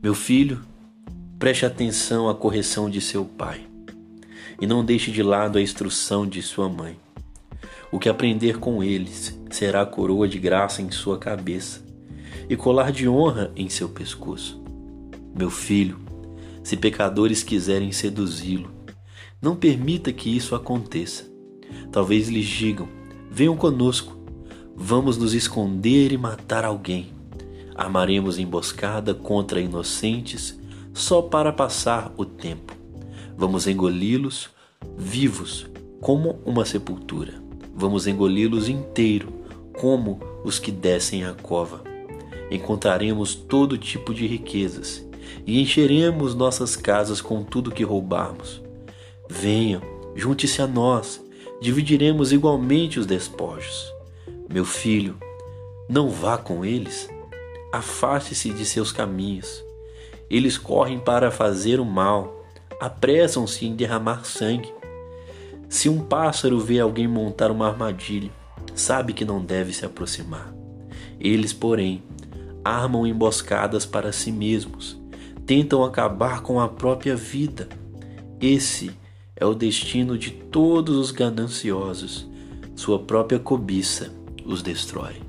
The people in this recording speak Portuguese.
Meu filho, preste atenção à correção de seu pai e não deixe de lado a instrução de sua mãe. O que aprender com eles será coroa de graça em sua cabeça e colar de honra em seu pescoço. Meu filho, se pecadores quiserem seduzi-lo, não permita que isso aconteça. Talvez lhes digam: venham conosco, vamos nos esconder e matar alguém. Armaremos emboscada contra inocentes só para passar o tempo. Vamos engoli-los vivos como uma sepultura. Vamos engoli-los inteiro como os que descem a cova. Encontraremos todo tipo de riquezas e encheremos nossas casas com tudo que roubarmos. Venham, junte-se a nós, dividiremos igualmente os despojos. Meu filho, não vá com eles, afaste-se de seus caminhos. Eles correm para fazer o mal, apressam-se em derramar sangue. Se um pássaro vê alguém montar uma armadilha, sabe que não deve se aproximar. Eles, porém, armam emboscadas para si mesmos, tentam acabar com a própria vida. Esse é o destino de todos os gananciosos. Sua própria cobiça os destrói.